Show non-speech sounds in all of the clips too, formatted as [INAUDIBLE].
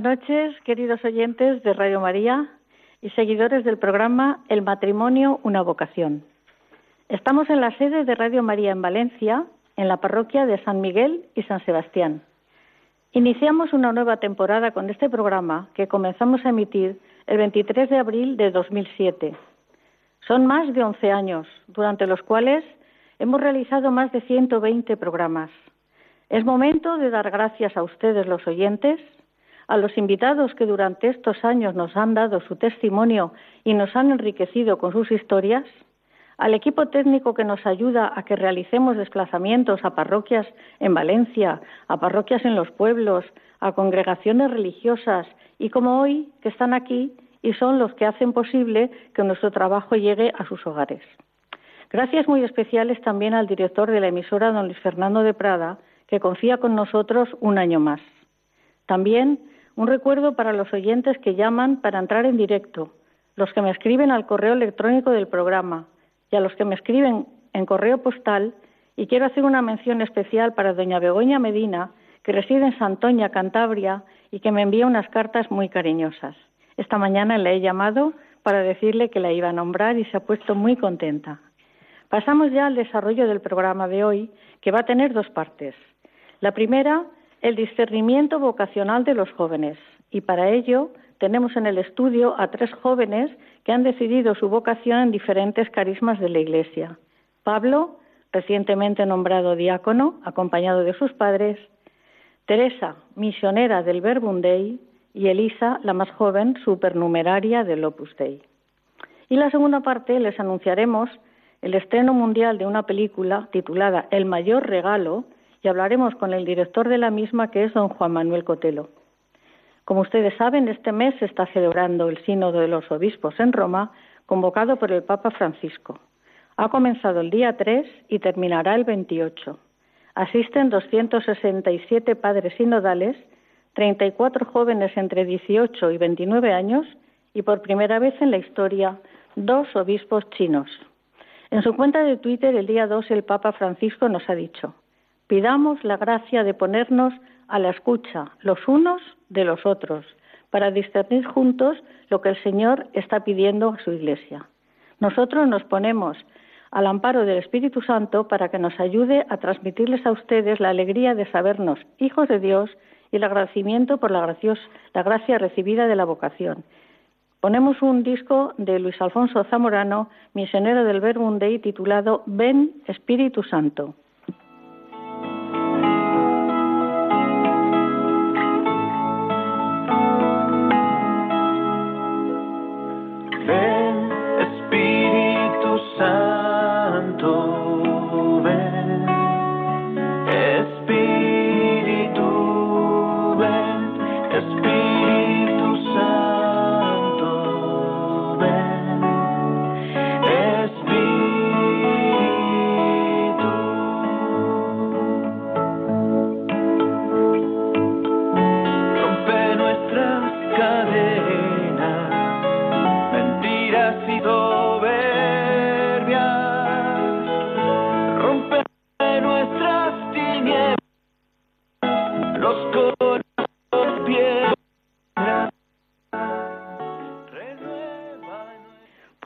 buenas noches, queridos oyentes de Radio María y seguidores del programa El matrimonio, una vocación. Estamos en la sede de Radio María en Valencia, en la parroquia de San Miguel y San Sebastián. Iniciamos una nueva temporada con este programa que comenzamos a emitir el 23 de abril de 2007. Son más de 11 años, durante los cuales hemos realizado más de 120 programas. Es momento de dar gracias a ustedes, los oyentes, a los invitados que durante estos años nos han dado su testimonio y nos han enriquecido con sus historias, al equipo técnico que nos ayuda a que realicemos desplazamientos a parroquias en Valencia, a parroquias en los pueblos, a congregaciones religiosas y como hoy que están aquí y son los que hacen posible que nuestro trabajo llegue a sus hogares. Gracias muy especiales también al director de la emisora, don Luis Fernando de Prada, que confía con nosotros un año más. También un recuerdo para los oyentes que llaman para entrar en directo, los que me escriben al correo electrónico del programa y a los que me escriben en correo postal. Y quiero hacer una mención especial para doña Begoña Medina, que reside en Santoña, Cantabria, y que me envía unas cartas muy cariñosas. Esta mañana le he llamado para decirle que la iba a nombrar y se ha puesto muy contenta. Pasamos ya al desarrollo del programa de hoy, que va a tener dos partes. La primera, el discernimiento vocacional de los jóvenes. Y para ello tenemos en el estudio a tres jóvenes que han decidido su vocación en diferentes carismas de la Iglesia. Pablo, recientemente nombrado diácono, acompañado de sus padres. Teresa, misionera del Verbum Dei. Y Elisa, la más joven, supernumeraria del Opus Dei. Y la segunda parte les anunciaremos el estreno mundial de una película titulada El mayor regalo, y hablaremos con el director de la misma, que es don Juan Manuel Cotelo. Como ustedes saben, este mes se está celebrando el Sínodo de los Obispos en Roma, convocado por el Papa Francisco. Ha comenzado el día 3 y terminará el 28. Asisten 267 padres sinodales, 34 jóvenes entre 18 y 29 años y por primera vez en la historia dos obispos chinos. En su cuenta de Twitter el día 2 el Papa Francisco nos ha dicho, Pidamos la gracia de ponernos a la escucha los unos de los otros para discernir juntos lo que el Señor está pidiendo a su Iglesia. Nosotros nos ponemos al amparo del Espíritu Santo para que nos ayude a transmitirles a ustedes la alegría de sabernos hijos de Dios y el agradecimiento por la, la gracia recibida de la vocación. Ponemos un disco de Luis Alfonso Zamorano, misionero del Verbum Dei, titulado Ven Espíritu Santo.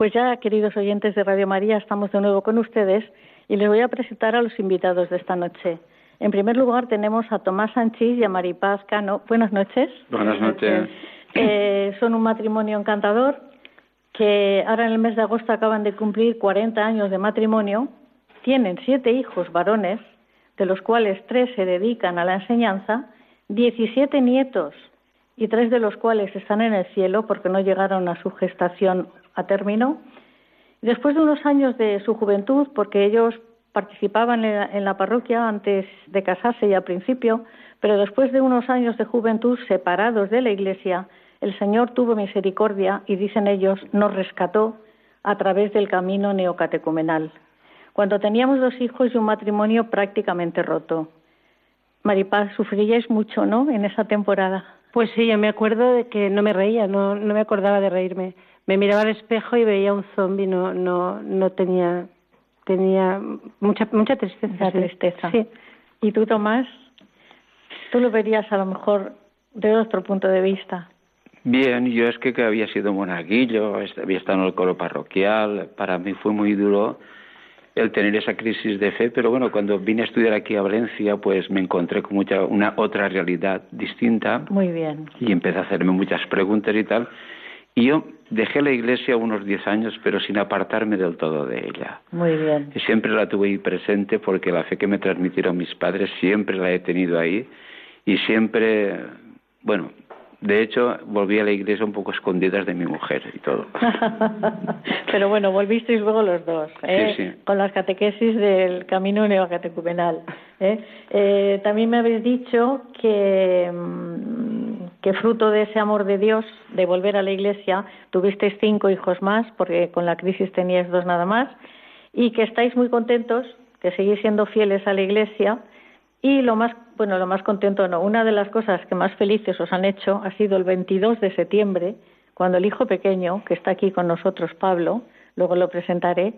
Pues ya, queridos oyentes de Radio María, estamos de nuevo con ustedes y les voy a presentar a los invitados de esta noche. En primer lugar tenemos a Tomás Sanchís y a Maripaz Cano. Buenas noches. Buenas noches. Eh, son un matrimonio encantador que ahora en el mes de agosto acaban de cumplir 40 años de matrimonio. Tienen siete hijos varones, de los cuales tres se dedican a la enseñanza, 17 nietos y tres de los cuales están en el cielo porque no llegaron a su gestación a término. Después de unos años de su juventud, porque ellos participaban en la, parroquia antes de casarse y al principio, pero después de unos años de juventud separados de la Iglesia, el Señor tuvo misericordia y, dicen ellos, nos rescató a través del camino neocatecumenal. Cuando teníamos dos hijos y un matrimonio prácticamente roto. Maripaz, sufríais mucho, ¿no? En esa temporada. Pues sí, yo me acuerdo de que no me reía, no, no me acordaba de reírme me miraba al espejo y veía un zombi, no, no, no tenía, tenía mucha, mucha tristeza. tristeza. Sí. ¿Y tú, Tomás? ¿Tú lo verías a lo mejor de otro punto de vista? Bien, yo es que, que había sido monaguillo, había estado en el coro parroquial, para mí fue muy duro el tener esa crisis de fe, pero bueno, cuando vine a estudiar aquí a Valencia, pues me encontré con mucha, una otra realidad distinta. Muy bien. Y empecé a hacerme muchas preguntas y tal. Y yo dejé la iglesia unos diez años, pero sin apartarme del todo de ella. Muy bien. Y siempre la tuve ahí presente porque la fe que me transmitieron mis padres siempre la he tenido ahí y siempre, bueno, de hecho, volví a la iglesia un poco escondidas de mi mujer y todo. [LAUGHS] Pero bueno, volvisteis luego los dos, ¿eh? con las catequesis del camino neocatecumenal. ¿eh? ¿eh? también me habéis dicho que, mm, que fruto de ese amor de Dios, de volver a la iglesia, tuvisteis cinco hijos más, porque con la crisis teníais dos nada más, y que estáis muy contentos, que seguís siendo fieles a la iglesia y lo más, bueno, lo más contento no, una de las cosas que más felices os han hecho ha sido el 22 de septiembre, cuando el hijo pequeño, que está aquí con nosotros, Pablo, luego lo presentaré,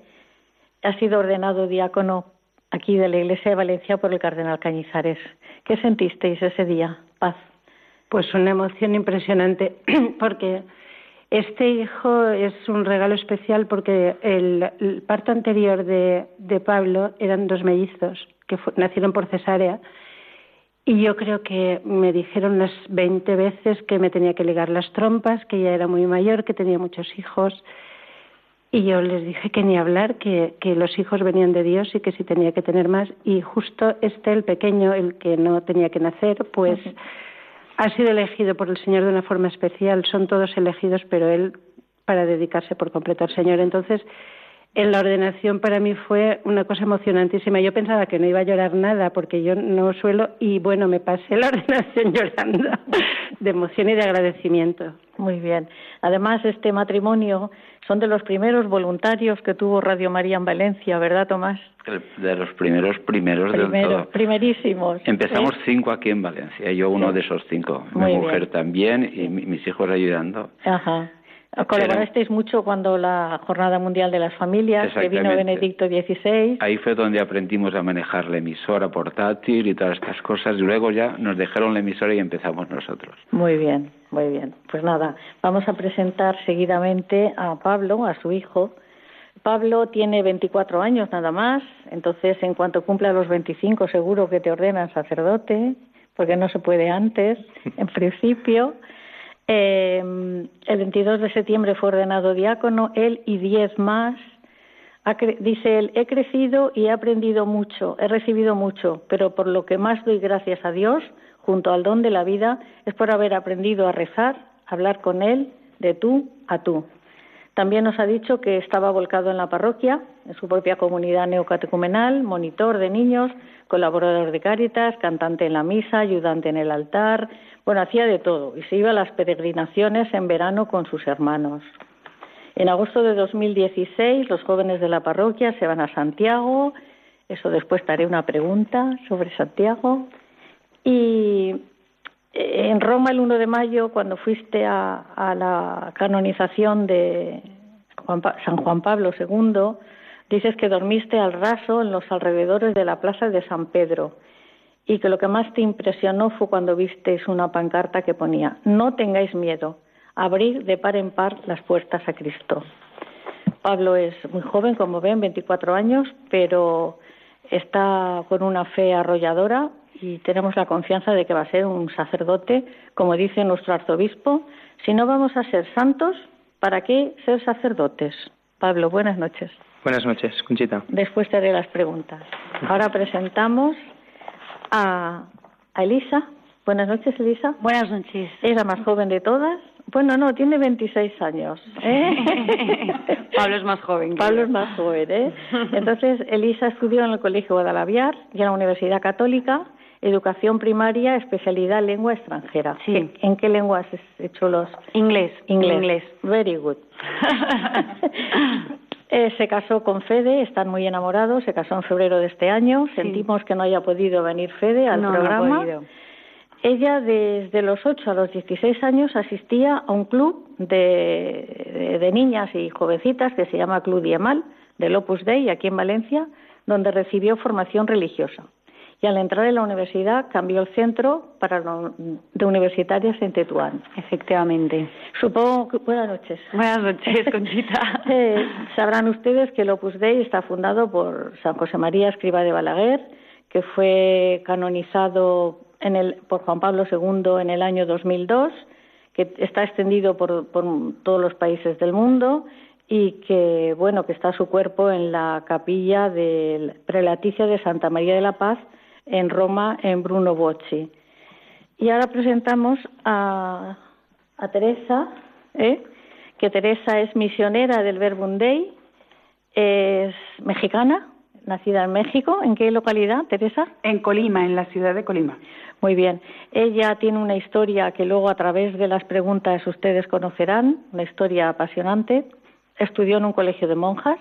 ha sido ordenado diácono aquí de la Iglesia de Valencia por el cardenal Cañizares. ¿Qué sentisteis ese día? Paz. Pues una emoción impresionante, [CLEARS THROAT] porque este hijo es un regalo especial porque el, parto anterior de, de Pablo eran dos mellizos que nacieron por cesárea. Y yo creo que me dijeron unas 20 veces que me tenía que ligar las trompas, que ya era muy mayor, que tenía muchos hijos. Y yo les dije que ni hablar, que, que los hijos venían de Dios y que si tenía que tener más. Y justo este, el pequeño, el que no tenía que nacer, pues ha sido elegido por el Señor de una forma especial. Son todos elegidos, pero él para dedicarse por completo al Señor. Entonces, en la ordenación para mí fue una cosa emocionantísima. Yo pensaba que no iba a llorar nada porque yo no suelo y bueno, me pasé la [LAUGHS] ordenación llorando de emoción y de agradecimiento. Muy bien. Además, este matrimonio son de los primeros voluntarios que tuvo Radio María en Valencia, ¿verdad, Tomás? De los primeros, primeros del todo. Primerísimos. Empezamos cinco aquí en Valencia, yo uno de esos cinco. Mi mujer también y mis hijos ayudando. Ajá. Colaborasteis mucho cuando la Jornada Mundial de las Familias, que vino Benedicto XVI. Ahí fue donde aprendimos a manejar la emisora portátil y todas estas cosas. Y luego ya nos dejaron la emisora y empezamos nosotros. Muy bien, muy bien. Pues nada, vamos a presentar seguidamente a Pablo, a su hijo. Pablo tiene 24 años nada más, entonces en cuanto cumpla los 25 seguro que te ordenan sacerdote, porque no se puede antes, en principio. Eh, el 22 de septiembre fue ordenado diácono, él y diez más. dice él, he crecido y he aprendido mucho, he recibido mucho, pero por lo que más doy gracias a Dios, junto al don de la vida, es por haber aprendido a rezar, a hablar con Él de tú a tú. También nos ha dicho que estaba volcado en la parroquia, en su propia comunidad neocatecumenal, monitor de niños, colaborador de Cáritas, cantante en la misa, ayudante en el altar, bueno, hacía de todo y se iba a las peregrinaciones en verano con sus hermanos. En agosto de 2016 los jóvenes de la parroquia se van a Santiago, eso después te haré una pregunta sobre Santiago. Y eh, en Roma el 1 de mayo, cuando fuiste a, la canonización de San Juan Pablo II, dices que dormiste al raso en los alrededores de la plaza de San Pedro y que lo que más te impresionó fue cuando visteis una pancarta que ponía no tengáis miedo, abrir de par en par las puertas a Cristo. Pablo es muy joven, como ven, 24 años, pero está con una fe arrolladora y tenemos la confianza de que va a ser un sacerdote, como dice nuestro arzobispo. Si no vamos a ser santos, ¿para qué ser sacerdotes? Pablo, buenas noches. Buenas noches, Conchita. Después te haré las preguntas. Ahora presentamos a, a Elisa. Buenas noches, Elisa. Buenas noches. Es la más joven de todas. Bueno, no, tiene 26 años. ¿eh? [LAUGHS] Pablo es más joven. Pablo es más joven, ¿eh? [LAUGHS] Entonces, Elisa estudió en el Colegio Guadalaviar y en la Universidad Católica, educación primaria, especialidad lengua extranjera. Sí. ¿En qué lenguas has hecho los...? Inglés. Inglés. Inglés. Very good. [LAUGHS] Eh, se casó con Fede, están muy enamorados, se casó en febrero de este año. Sentimos que no haya podido venir Fede al No, programa. Ella desde los 8 a los 16 años asistía a un club de, de- de niñas y jovencitas que se llama Club Diemal, del Opus Dei, aquí en Valencia, donde recibió formación religiosa. Y al entrar en la universidad cambió el centro para lo- de universitarias en Tetuán. Efectivamente. Supongo que... Buenas noches. Buenas noches, Conchita. [LAUGHS] Eh, sabrán ustedes que el Opus Dei está fundado por San José María Escriba de Balaguer, que fue canonizado en el- por Juan Pablo II en el año 2002, que está extendido por, por todos los países del mundo y que bueno que está su cuerpo en la capilla del prelaticia de Santa María de la Paz en Roma, en Bruno Bocci. Y ahora presentamos a, a Teresa, ¿eh? que Teresa es misionera del Verbum Dei, es mexicana, nacida en México. ¿En qué localidad, Teresa? En Colima, en la ciudad de Colima. Muy bien. Ella tiene una historia que luego a través de las preguntas ustedes conocerán, una historia apasionante. Estudió en un colegio de monjas,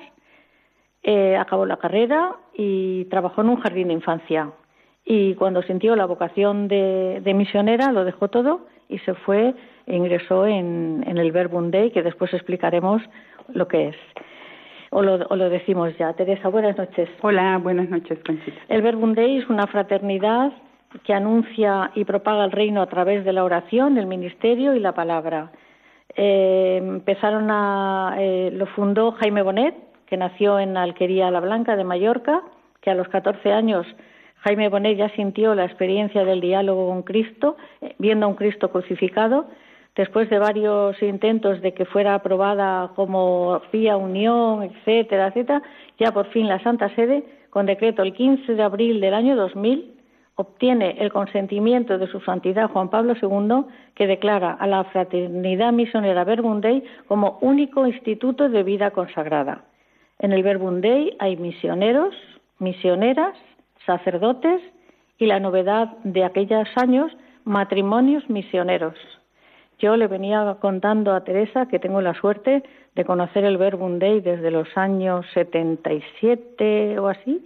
eh, acabó la carrera y trabajó en un jardín de infancia. Y cuando sintió la vocación de, de misionera, lo dejó todo y se fue e ingresó en, en el Verbum Dei, que después explicaremos lo que es. O lo, o lo decimos ya. Teresa, buenas noches. Hola, buenas noches, Conchita. El Verbum Dei es una fraternidad que anuncia y propaga el reino a través de la oración, el ministerio y la palabra. Eh, empezaron a, eh, lo fundó Jaime Bonet, que nació en Alquería La Blanca de Mallorca, que a los 14 años Jaime Bonet ya sintió la experiencia del diálogo con Cristo, eh, viendo a un Cristo crucificado. Después de varios intentos de que fuera aprobada como vía unión, etcétera, etcétera, ya por fin la Santa Sede, con decreto el 15 de abril del año 2000, obtiene el consentimiento de su santidad Juan Pablo II, que declara a la Fraternidad Misionera Verbum Dei como único instituto de vida consagrada. En el Verbum Dei hay misioneros, misioneras, sacerdotes y la novedad de aquellos años, matrimonios misioneros. Yo le venía contando a Teresa que tengo la suerte de conocer el Verbum desde los años 77 o así,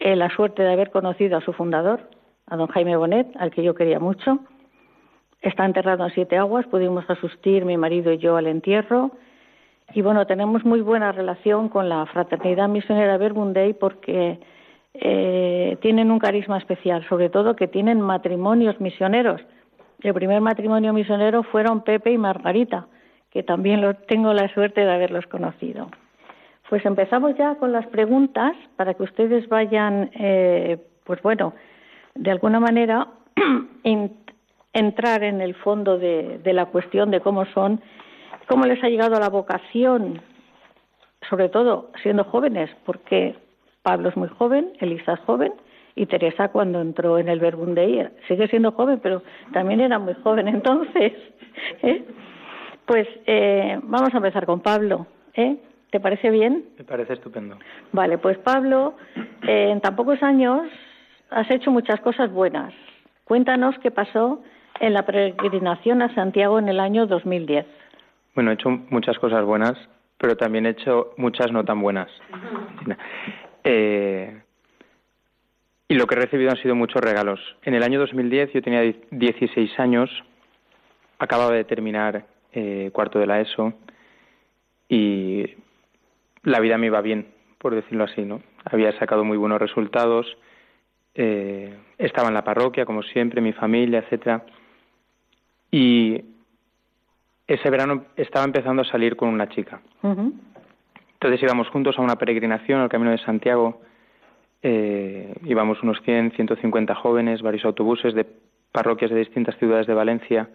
eh, la suerte de haber conocido a su fundador, a don Jaime Bonet, al que yo quería mucho. Está enterrado en Siete Aguas, pudimos asistir mi marido y yo al entierro. Y bueno, tenemos muy buena relación con la Fraternidad Misionera Verbum porque eh, tienen un carisma especial, sobre todo que tienen matrimonios misioneros. El primer matrimonio misionero fueron Pepe y Margarita, que también lo, tengo la suerte de haberlos conocido. Pues empezamos ya con las preguntas para que ustedes vayan, eh, pues bueno, de alguna manera [CLEARS THROAT] en- entrar en el fondo de, de la cuestión de cómo son, cómo les ha llegado la vocación, sobre todo siendo jóvenes, porque Pablo es muy joven, Elisa es joven y Teresa cuando entró en el era- sigue siendo joven, pero también era muy joven [LAUGHS] entonces. ¿eh? Pues eh, vamos a empezar con Pablo. ¿eh? ¿Te parece bien? Me parece estupendo. Vale, pues Pablo, eh, en tan pocos años has hecho muchas cosas buenas. Cuéntanos qué pasó en la peregrinación a Santiago en el año 2010. Bueno, he hecho muchas cosas buenas, pero también he hecho muchas no tan buenas. Eh, y lo que he recibido han sido muchos regalos. En el año 2010 yo tenía 16 años, acababa de terminar eh, cuarto de la ESO y la vida me iba bien, por decirlo así, ¿no? Había sacado muy buenos resultados, eh, estaba en la parroquia, como siempre, mi familia, etcétera. Y ese verano estaba empezando a salir con una chica. Ujú. Entonces íbamos juntos a una peregrinación al Camino de Santiago. Eh, íbamos unos 100, 150 jóvenes, varios autobuses de parroquias de distintas ciudades de Valencia.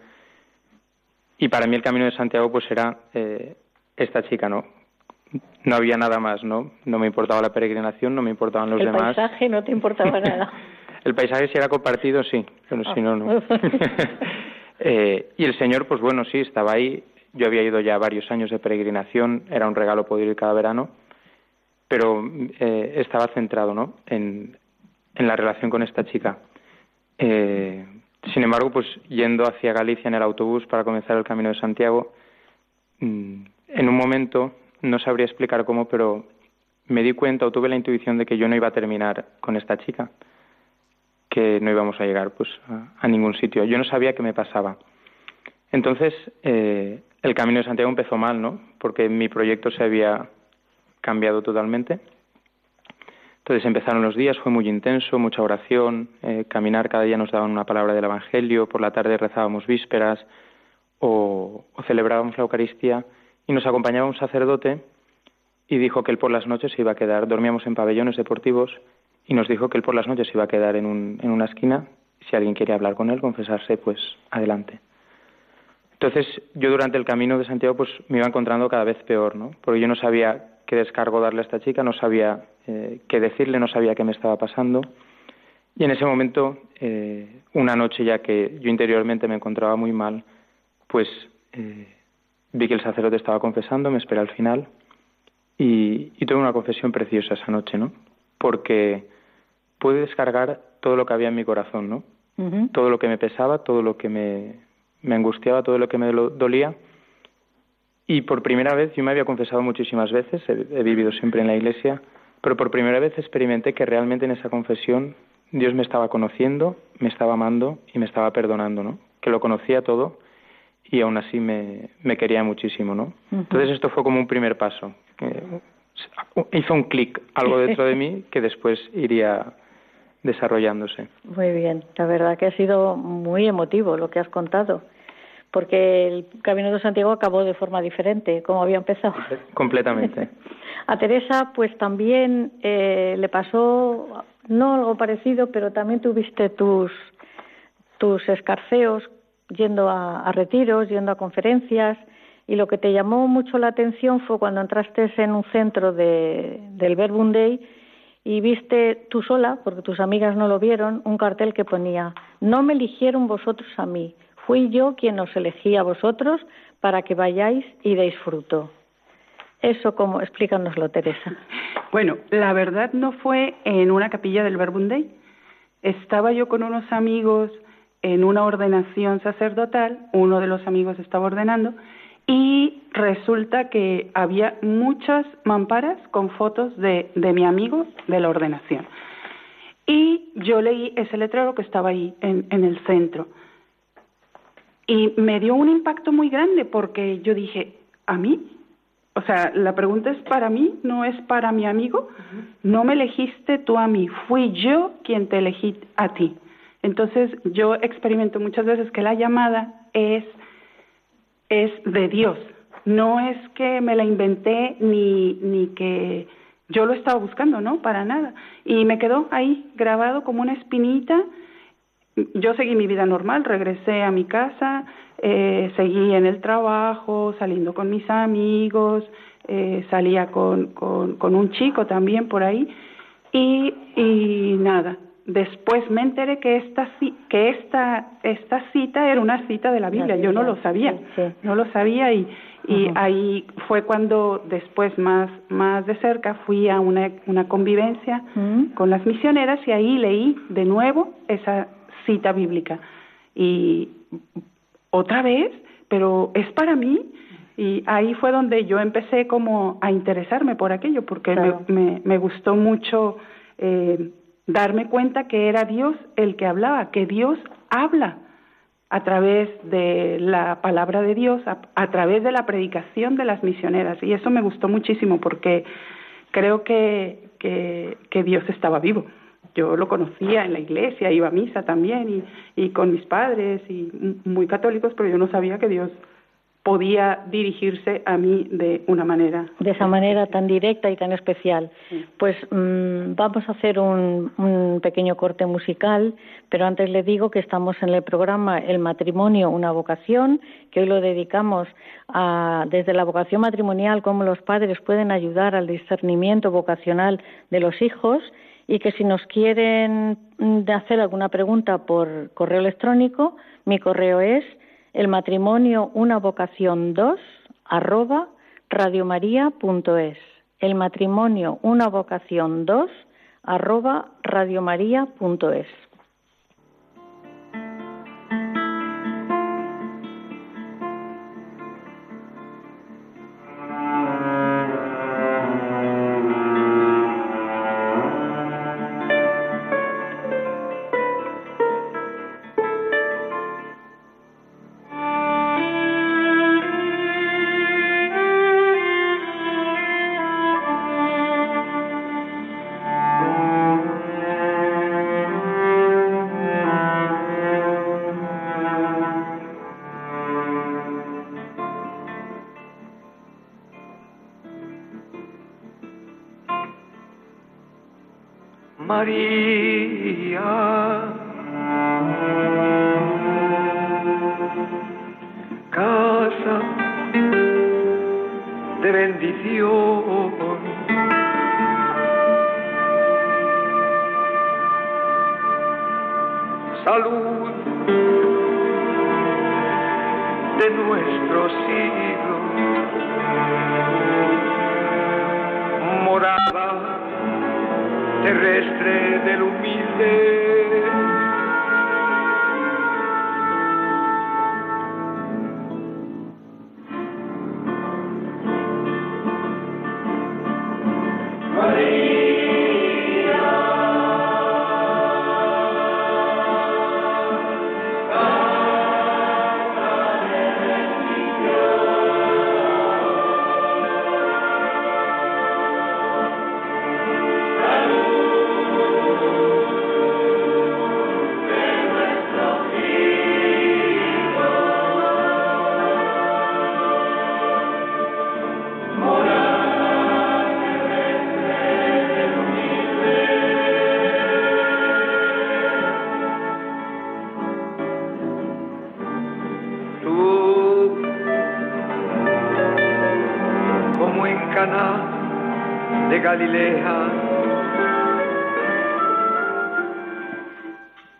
Y para mí el Camino de Santiago pues era eh, esta chica, ¿no? No había nada más, ¿no? No me importaba la peregrinación, no me importaban los demás. El paisaje no te importaba [LAUGHS] nada. el paisaje si era compartido, sí, pero si no, no. [LAUGHS] eh, y el Señor, pues bueno, sí, estaba ahí. Yo había ido ya varios años de peregrinación, era un regalo poder ir cada verano, pero eh, estaba centrado, ¿no? En, en la relación con esta chica. Eh, sin embargo, pues yendo hacia Galicia en el autobús para comenzar el camino de Santiago, mm, en un momento, no sabría explicar cómo, pero me di cuenta o tuve la intuición de que yo no iba a terminar con esta chica, que no íbamos a llegar pues a, ningún sitio. Yo no sabía qué me pasaba. Entonces, eh, el camino de Santiago empezó mal, ¿no? Porque mi proyecto se había cambiado totalmente entonces empezaron los días, fue muy intenso, mucha oración, eh, caminar cada día nos daban una palabra del Evangelio, por la tarde rezábamos vísperas o, celebrábamos la Eucaristía y nos acompañaba un sacerdote y dijo que él por las noches se iba a quedar, dormíamos en pabellones deportivos y nos dijo que él por las noches se iba a quedar en, un, en una esquina, si alguien quería hablar con él, confesarse, pues adelante. Entonces yo durante el camino de Santiago pues me iba encontrando cada vez peor, ¿no? Porque yo no sabía qué descargo darle a esta chica, no sabía eh, qué decirle, no sabía qué me estaba pasando. Y en ese momento, eh, una noche ya que yo interiormente me encontraba muy mal, pues eh, vi que el sacerdote estaba confesando, me esperé al final y, tuve una confesión preciosa esa noche, ¿no? Porque pude descargar todo lo que había en mi corazón, ¿no? Todo lo que me pesaba, todo lo que me, me angustiaba, todo lo que me dolía y por primera vez, yo me había confesado muchísimas veces, he, vivido siempre en la iglesia, pero por primera vez experimenté que realmente en esa confesión Dios me estaba conociendo, me estaba amando y me estaba perdonando, ¿no? Que lo conocía todo y aún así me, me quería muchísimo, ¿no? Entonces esto fue como un primer paso. hizo un clic, algo dentro de mí que después iría desarrollándose. Muy bien, la verdad que ha sido muy emotivo lo que has contado porque el Camino de Santiago acabó de forma diferente, como había empezado. Completamente. [LAUGHS] A Teresa, pues también eh, le pasó, no algo parecido, pero también tuviste tus, tus escarceos yendo a, retiros, yendo a conferencias, y lo que te llamó mucho la atención fue cuando entraste en un centro de, del Verbum Day y viste tú sola, porque tus amigas no lo vieron, un cartel que ponía, no me eligieron vosotros a mí, Fui yo quien os elegí a vosotros para que vayáis y deis fruto. Eso como, explícanoslo, Teresa. Bueno, la verdad no fue en una capilla del Verbum Dei. Estaba yo con unos amigos en una ordenación sacerdotal, uno de los amigos estaba ordenando, y resulta que había muchas mamparas con fotos de, de mi amigo de la ordenación. Y yo leí ese letrero que estaba ahí en, en el centro. Y me dio un impacto muy grande porque yo dije, ¿a mí? O sea, la pregunta es para mí, no es para mi amigo. No me elegiste tú a mí, fui yo quien te elegí a ti. Entonces yo experimento muchas veces que la llamada es, es de Dios. No es que me la inventé ni, ni que yo lo estaba buscando, ¿no? Para nada. Y me quedó ahí grabado como una espinita yo seguí mi vida normal, regresé a mi casa, eh, seguí en el trabajo, saliendo con mis amigos, eh, salía con, con, un chico también por ahí y, y nada. Después me enteré que esta que esta esta cita era una cita de la Biblia. Yo no lo sabía, no lo sabía y, y ahí fue cuando después más más de cerca fui a una una convivencia con las misioneras y ahí leí de nuevo esa cita bíblica. Y otra vez, pero es para mí. Y ahí fue donde yo empecé como a interesarme por aquello, porque me, me, gustó mucho eh, darme cuenta que era Dios el que hablaba, que Dios habla a través de la palabra de Dios, a, través de la predicación de las misioneras. Y eso me gustó muchísimo porque creo que, que Dios estaba vivo yo lo conocía en la iglesia, iba a misa también y, y con mis padres y muy católicos, pero yo no sabía que Dios podía dirigirse a mí de una manera. De esa manera tan directa y tan especial. Pues mm, vamos a hacer un, un, pequeño corte musical, pero antes le digo que estamos en el programa El matrimonio, una vocación, que hoy lo dedicamos a, desde la vocación matrimonial, cómo los padres pueden ayudar al discernimiento vocacional de los hijos y que si nos quieren mm, hacer alguna pregunta por correo electrónico, mi correo es el matrimonio una vocación 2 arroba radiomaria.es. El matrimonio una vocación 2 arroba radiomaria.es. Maria.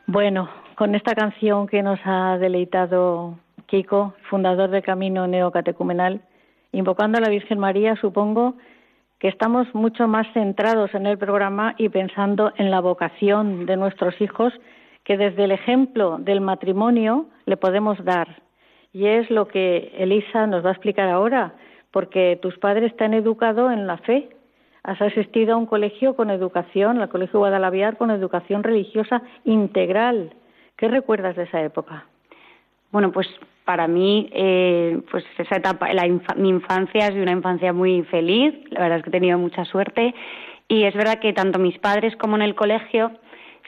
Bueno, con esta canción que nos ha deleitado Kiko, fundador del Camino Neocatecumenal, invocando a la Virgen María, supongo que estamos mucho más centrados en el programa y pensando en la vocación de nuestros hijos que desde el ejemplo del matrimonio le podemos dar. Y es lo que Elisa nos va a explicar ahora, porque tus padres te han educado en la fe, Has asistido a un colegio con educación, al Colegio Guadalaviar, con educación religiosa integral. ¿Qué recuerdas de esa época? Bueno, pues para mí, eh, pues esa etapa, mi infancia es una infancia muy feliz. La verdad es que he tenido mucha suerte y es verdad que tanto mis padres como en el colegio,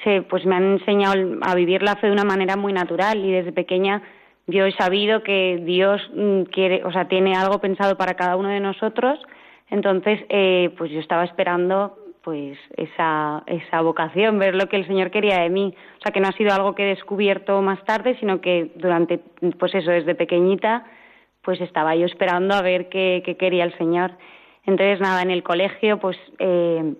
se, pues me han enseñado a vivir la fe de una manera muy natural y desde pequeña yo he sabido que Dios mm, quiere, o sea, tiene algo pensado para cada uno de nosotros entonces, eh, pues yo estaba esperando pues esa, esa vocación, ver lo que el Señor quería de mí. O sea, que no ha sido algo que he descubierto más tarde, sino que durante, pues eso, desde pequeñita, pues estaba yo esperando a ver qué, quería el Señor. Entonces, nada, en el colegio, pues eh,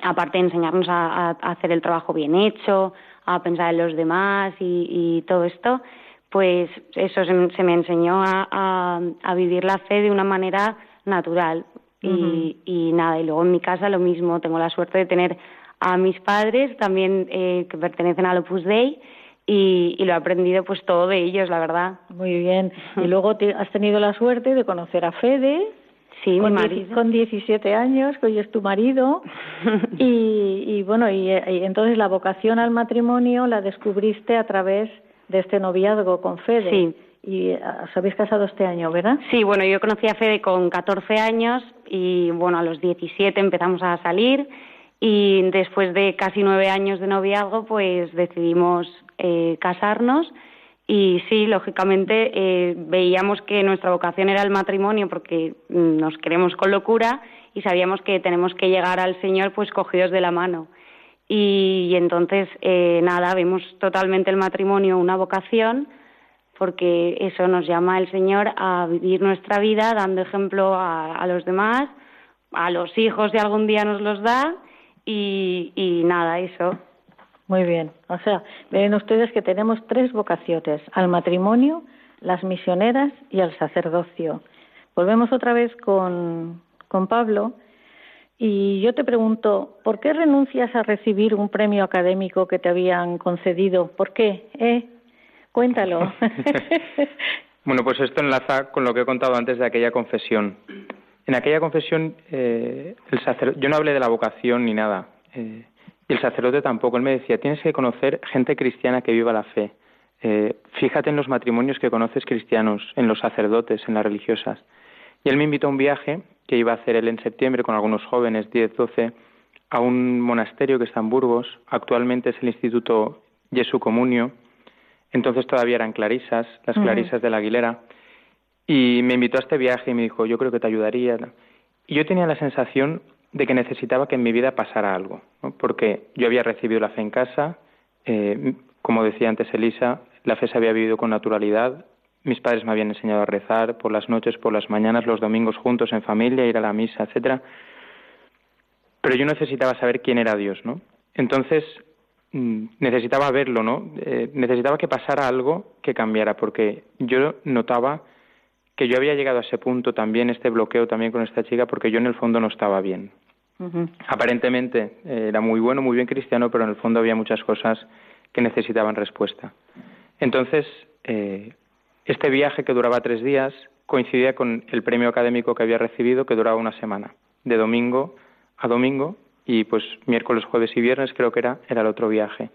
aparte de enseñarnos a, hacer el trabajo bien hecho, a pensar en los demás y, todo esto, pues eso se, me enseñó a, vivir la fe de una manera natural, y, nada, y luego en mi casa lo mismo, tengo la suerte de tener a mis padres también eh, que pertenecen al Opus Dei y, lo he aprendido pues todo de ellos, la verdad. Muy bien. Y luego has tenido la suerte de conocer a Fede. Sí, con, mi marido. con 17 años, que hoy es tu marido. [LAUGHS] y, y bueno, y, entonces la vocación al matrimonio la descubriste a través de este noviazgo con Fede. Sí. Y os habéis casado este año, ¿verdad? Sí, bueno, yo conocí a Fede con 14 años y bueno, a los 17 empezamos a salir y después de casi nueve años de noviazgo, pues decidimos eh, casarnos Y sí, lógicamente eh, veíamos que nuestra vocación era el matrimonio porque mm, nos queremos con locura y sabíamos que tenemos que llegar al Señor pues cogidos de la mano. Y, entonces, eh, nada, vemos totalmente el matrimonio una vocación porque eso nos llama el Señor a vivir nuestra vida dando ejemplo a, los demás, a los hijos de algún día nos los da y, y nada, eso. Muy bien. O sea, ven ustedes que tenemos tres vocaciones, al matrimonio, las misioneras y al sacerdocio. Volvemos otra vez con, con Pablo y yo te pregunto, ¿por qué renuncias a recibir un premio académico que te habían concedido? ¿Por qué? ¿Eh? Cuéntalo. [LAUGHS] bueno, pues esto enlaza con lo que he contado antes de aquella confesión. En aquella confesión, eh, el yo no hablé de la vocación ni nada. Eh, y el sacerdote tampoco. Él me decía, tienes que conocer gente cristiana que viva la fe. Eh, fíjate en los matrimonios que conoces cristianos, en los sacerdotes, en las religiosas. Y él me invitó a un viaje que iba a hacer él en septiembre con algunos jóvenes, 10, 12, a un monasterio que está en Burgos. Actualmente es el Instituto Jesu Comunio. Entonces todavía eran clarisas, las clarisas de la Aguilera. Y me invitó a este viaje y me dijo, yo creo que te ayudaría. Y yo tenía la sensación de que necesitaba que en mi vida pasara algo, porque yo había recibido la fe en casa, eh, como decía antes Elisa, la fe se había vivido con naturalidad, mis padres me habían enseñado a rezar por las noches, por las mañanas, los domingos juntos en familia, ir a la misa, etcétera. Pero yo necesitaba saber quién era Dios, ¿no? Entonces necesitaba verlo, ¿no? Eh, necesitaba que pasara algo que cambiara, porque yo notaba que yo había llegado a ese punto también, este bloqueo también con esta chica, porque yo en el fondo no estaba bien. Aparentemente eh, era muy bueno, muy bien cristiano, pero en el fondo había muchas cosas que necesitaban respuesta. Entonces, eh, este viaje que duraba tres días coincidía con el premio académico que había recibido, que duraba una semana, de domingo a domingo, y pues miércoles, jueves y viernes creo que era, era el otro viaje.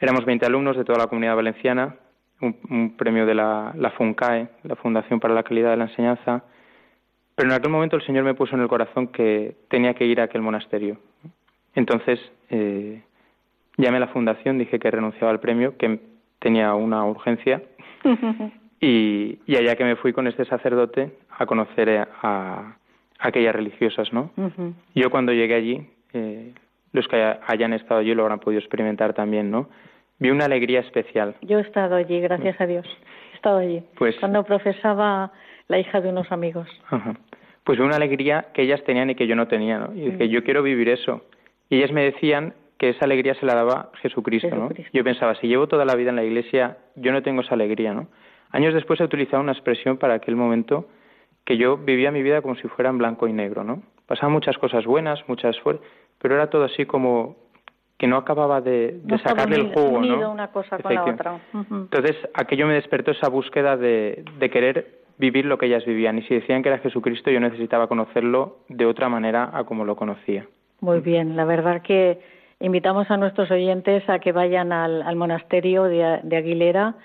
Éramos 20 alumnos de toda la comunidad valenciana, un, premio de la, la FUNCAE, la Fundación para la Calidad de la Enseñanza, pero en aquel momento el Señor me puso en el corazón que tenía que ir a aquel monasterio. Entonces eh, llamé a la fundación, dije que renunciaba al premio, que tenía una urgencia, [LAUGHS] y, allá que me fui con este sacerdote a conocer a, aquellas religiosas, ¿no? Yo cuando llegué allí, eh, los que hayan estado allí lo habrán podido experimentar también, ¿no? Vi una alegría especial. Yo he estado allí, gracias a Dios. He estado allí. Pues, cuando profesaba la hija de unos amigos. Pues una alegría que ellas tenían y que yo no tenía, ¿no? Y dije, mm. yo quiero vivir eso. Y ellas me decían que esa alegría se la daba Jesucristo, ¿no? Yo pensaba, si llevo toda la vida en la iglesia, yo no tengo esa alegría, ¿no? Años después he utilizado una expresión para aquel momento que yo vivía mi vida como si fuera en blanco y negro, ¿no? Pasaban muchas cosas buenas, muchas fuertes, pero era todo así como que no acababa de, sacarle el jugo, ¿no? una cosa con la otra. Entonces, aquello me despertó esa búsqueda de, de querer vivir lo que ellas vivían. Y si decían que era Jesucristo, yo necesitaba conocerlo de otra manera a como lo conocía. Muy bien, la verdad que invitamos a nuestros oyentes a que vayan al, monasterio de, Aguilera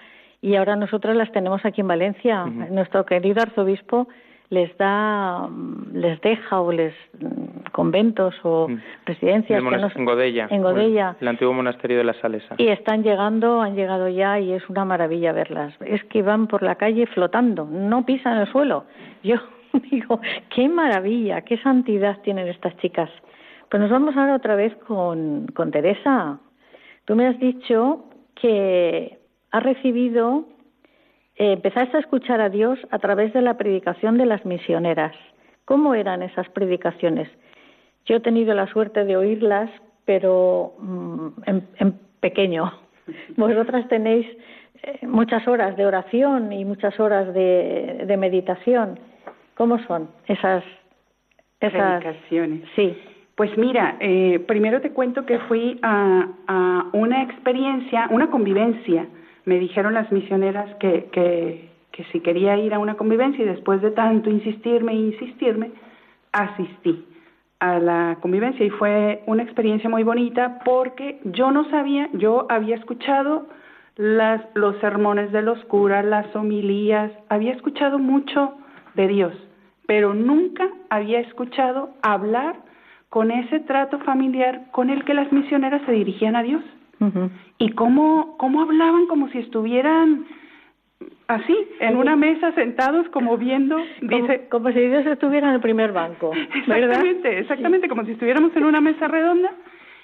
y ahora nosotros las tenemos aquí en Valencia. Nuestro querido arzobispo les da, les deja o les conventos o mm. residencias. En Godella. En Godella. El, antiguo monasterio de la Salesa. Y están llegando, han llegado ya y es una maravilla verlas. Es que van por la calle flotando, no pisan el suelo. Yo [LAUGHS] digo, qué maravilla, qué santidad tienen estas chicas. Pues nos vamos ahora otra vez con, con Teresa. Tú me has dicho que has recibido eh, empezaste a escuchar a Dios a través de la predicación de las misioneras. ¿Cómo eran esas predicaciones? Yo he tenido la suerte de oírlas, pero mm, en, pequeño. [LAUGHS] Vosotras tenéis eh, muchas horas de oración y muchas horas de, meditación. ¿Cómo son esas, esas predicaciones? Sí. Pues mira, eh, primero te cuento que fui a, a una experiencia, una convivencia me dijeron las misioneras que, que, si quería ir a una convivencia y después de tanto insistirme e insistirme, asistí a la convivencia y fue una experiencia muy bonita porque yo no sabía, yo había escuchado las, los sermones de los curas, las homilías, había escuchado mucho de Dios, pero nunca había escuchado hablar con ese trato familiar con el que las misioneras se dirigían a Dios. Y cómo, cómo hablaban como si estuvieran así, en una mesa sentados como viendo, dice, como, si Dios estuviera en el primer banco. Exactamente, exactamente, como si estuviéramos en una mesa redonda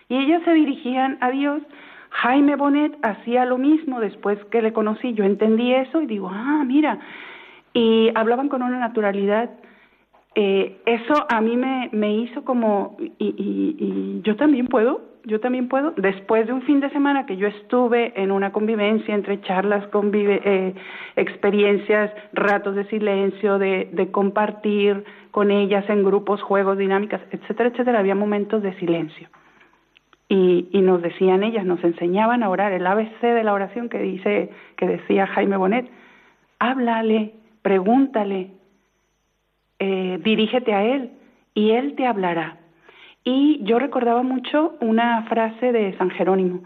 y ellas se dirigían a Dios. Jaime Bonet hacía lo mismo después que le conocí. Yo entendí eso y digo, ah, mira. Y hablaban con una naturalidad. Eh, eso a mí me, me hizo como, y, y, y yo también puedo, yo también puedo, después de un fin de semana que yo estuve en una convivencia entre charlas, convive, eh, experiencias, ratos de silencio, de, compartir con ellas en grupos, juegos, dinámicas, etcétera, etcétera, había momentos de silencio. Y, y, nos decían ellas, nos enseñaban a orar, el ABC de la oración que dice, que decía Jaime Bonet, háblale, pregúntale, eh, dirígete a él y él te hablará. Y yo recordaba mucho una frase de San Jerónimo.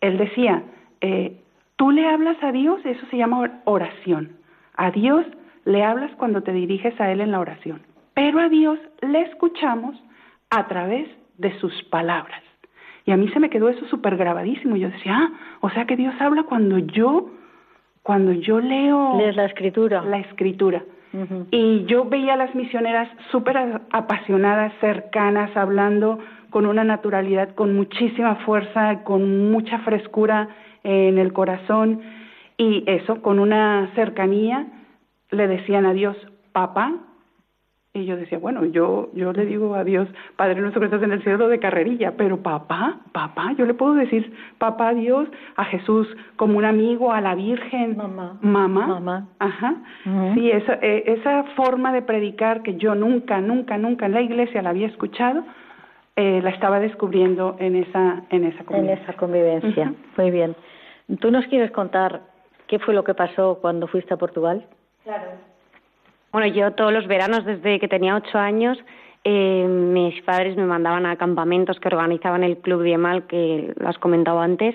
Él decía, eh, tú le hablas a Dios, eso se llama oración. A Dios le hablas cuando te diriges a Él en la oración. Pero a Dios le escuchamos a través de sus palabras. Y a mí se me quedó eso súper grabadísimo. Yo decía, ah, o sea que Dios habla cuando yo, cuando yo leo... Lees la escritura. La escritura. Y yo veía a las misioneras súper apasionadas, cercanas, hablando con una naturalidad, con muchísima fuerza, con mucha frescura en el corazón. Y eso, con una cercanía, le decían a Dios, papá, y yo decía, bueno, yo, yo le digo a Dios, Padre nuestro que estás en el cielo de carrerilla, pero papá, papá, yo le puedo decir papá Dios, a Jesús como un amigo, a la Virgen, mamá, mamá, mamá. ajá, sí, esa, eh, esa forma de predicar que yo nunca, nunca, nunca en la iglesia la había escuchado, eh, la estaba descubriendo en esa, en esa convivencia. En esa convivencia, muy bien. ¿Tú nos quieres contar qué fue lo que pasó cuando fuiste a Portugal? Claro. Bueno, yo todos los veranos desde que tenía ocho años, eh, mis padres me mandaban a campamentos que organizaban el Club Diemal, que lo has comentado antes.